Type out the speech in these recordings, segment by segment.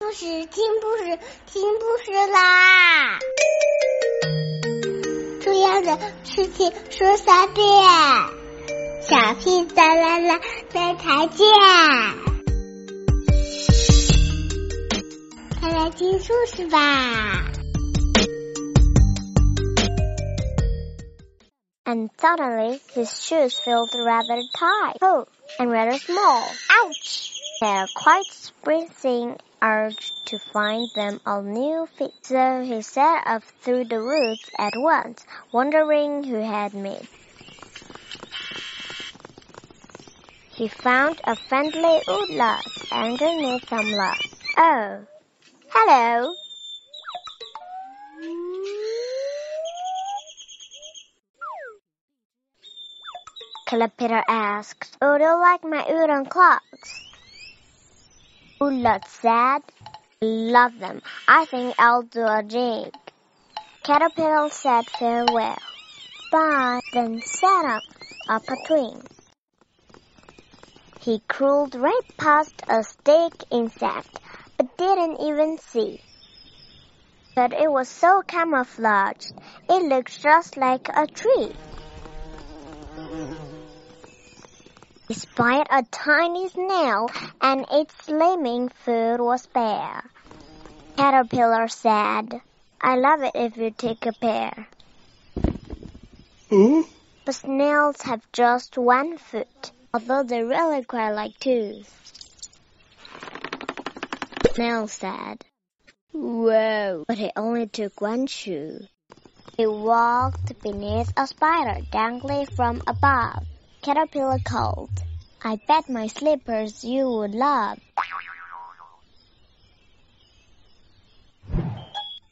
故事听故事听故事啦！重要的事情说三遍，小屁哒啦啦，明天见！快来听故事吧！And suddenly his shoes felt rather tight, oh, and rather small. Ouch! They're quite sprinting urge to find them a new feet. So he set off through the woods at once, wondering who had met. He found a friendly woodlouse underneath some logs. Oh, hello. Caterpillar asked, Would you like my wooden clocks? Woodlouse said, Love them. I think I'll do a jig. Caterpillar said farewell. Bye, then set up up a twig. He crawled right past a stick insect, but didn't even see. But it was so camouflaged, it looked just like a tree. He spied a tiny snail, and its slimming food was bare. Caterpillar said, I love it if you take a pair. Hmm? But snails have just one foot, although they really quite like two. Snail said, Whoa, but he only took one shoe. He walked beneath a spider dangling from above. Caterpillar called. I bet my slippers you would love.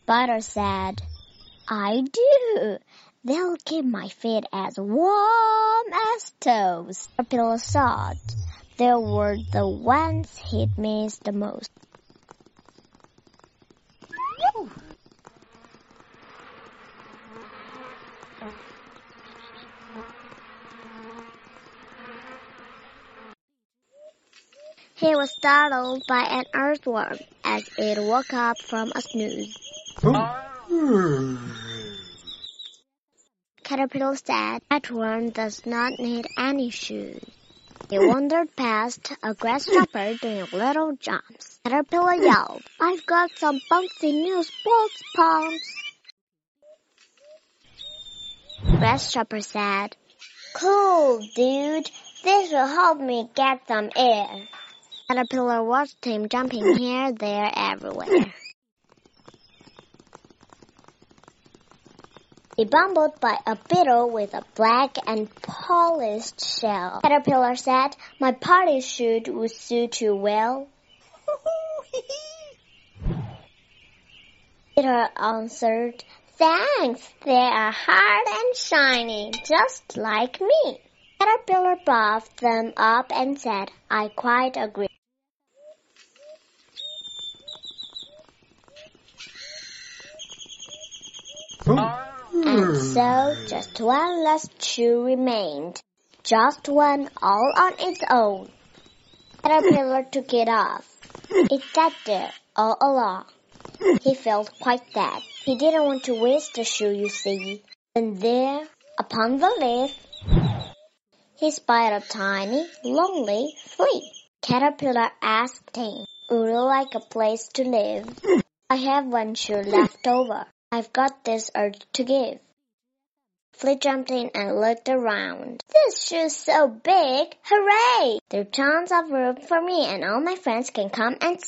Spider said, I do. They'll keep my feet as warm as toast. Caterpillar thought they were the ones he'd missed the most. He was startled by an earthworm as it woke up from a snooze. Caterpillar said earthworm does not need any shoes. He wandered past a grasshopper doing little jumps. Caterpillar yelled, I've got some bouncy new sports pumps. Grasshopper said, Cool, dude. This will help me get some air. Caterpillar watched him jumping here, there, everywhere. He bumbled by a beetle with a black and polished shell. Caterpillar said, My party suit would suit you well. Beetle answered, Thanks, they are hard and shiny, just like me. Caterpillar buffed them up and said, I quite agree. And so just one last shoe remained. Just one all on its own. Caterpillar took it off. It sat there all along. He felt quite sad. He didn't want to waste the shoe, you see. And there, upon the leaf, he spied a tiny, lonely flea. Caterpillar asked him, Would you like a place to live? I have one shoe left over. I've got this urge to give. Flea jumped in and looked around. This shoe's so big! Hooray! There's tons of room for me and all my friends can come and